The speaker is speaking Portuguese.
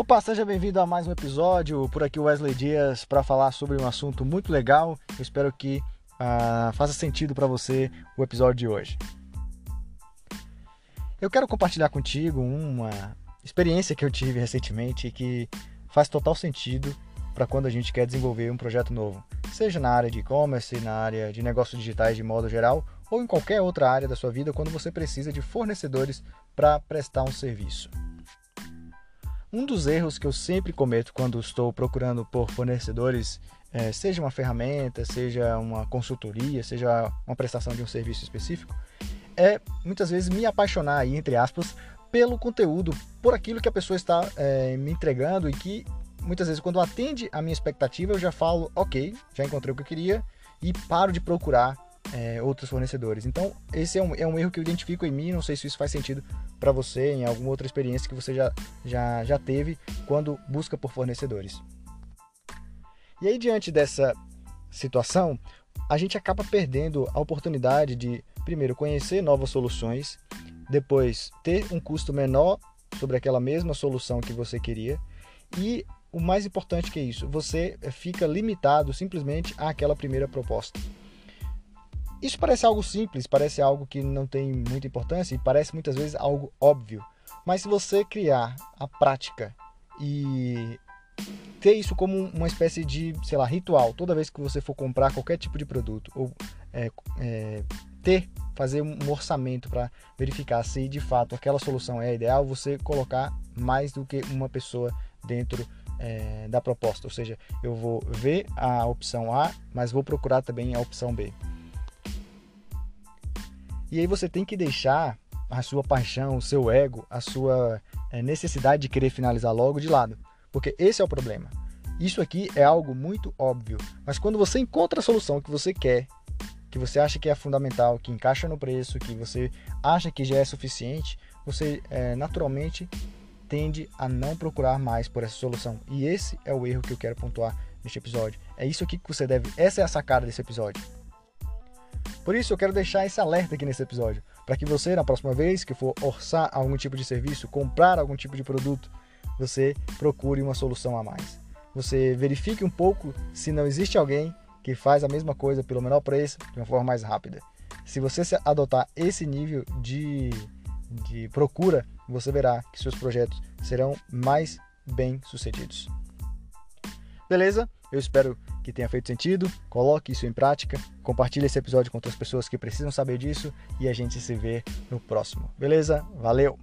Opa, seja bem-vindo a mais um episódio. Por aqui, Wesley Dias, para falar sobre um assunto muito legal. Eu espero que uh, faça sentido para você o episódio de hoje. Eu quero compartilhar contigo uma experiência que eu tive recentemente e que faz total sentido para quando a gente quer desenvolver um projeto novo, seja na área de e-commerce, na área de negócios digitais de modo geral, ou em qualquer outra área da sua vida quando você precisa de fornecedores para prestar um serviço. Um dos erros que eu sempre cometo quando estou procurando por fornecedores, é, seja uma ferramenta, seja uma consultoria, seja uma prestação de um serviço específico, é muitas vezes me apaixonar, entre aspas, pelo conteúdo, por aquilo que a pessoa está é, me entregando e que muitas vezes quando atende a minha expectativa eu já falo, ok, já encontrei o que eu queria e paro de procurar é, outros fornecedores. Então, esse é um, é um erro que eu identifico em mim, não sei se isso faz sentido para você, em alguma outra experiência que você já, já, já teve quando busca por fornecedores. E aí, diante dessa situação, a gente acaba perdendo a oportunidade de, primeiro, conhecer novas soluções, depois, ter um custo menor sobre aquela mesma solução que você queria e o mais importante que é isso, você fica limitado simplesmente àquela primeira proposta. Isso parece algo simples, parece algo que não tem muita importância e parece muitas vezes algo óbvio. Mas se você criar a prática e ter isso como uma espécie de, sei lá, ritual, toda vez que você for comprar qualquer tipo de produto, ou é, é, ter, fazer um orçamento para verificar se de fato aquela solução é ideal, você colocar mais do que uma pessoa dentro é, da proposta. Ou seja, eu vou ver a opção A, mas vou procurar também a opção B. E aí você tem que deixar a sua paixão, o seu ego, a sua é, necessidade de querer finalizar logo de lado. Porque esse é o problema. Isso aqui é algo muito óbvio. Mas quando você encontra a solução que você quer, que você acha que é fundamental, que encaixa no preço, que você acha que já é suficiente, você é, naturalmente tende a não procurar mais por essa solução. E esse é o erro que eu quero pontuar neste episódio. É isso aqui que você deve. Essa é a sacada desse episódio. Por isso eu quero deixar esse alerta aqui nesse episódio, para que você, na próxima vez que for orçar algum tipo de serviço, comprar algum tipo de produto, você procure uma solução a mais. Você verifique um pouco se não existe alguém que faz a mesma coisa pelo menor preço de uma forma mais rápida. Se você adotar esse nível de, de procura, você verá que seus projetos serão mais bem sucedidos. Beleza? Eu espero que tenha feito sentido. Coloque isso em prática. Compartilhe esse episódio com outras pessoas que precisam saber disso. E a gente se vê no próximo. Beleza? Valeu!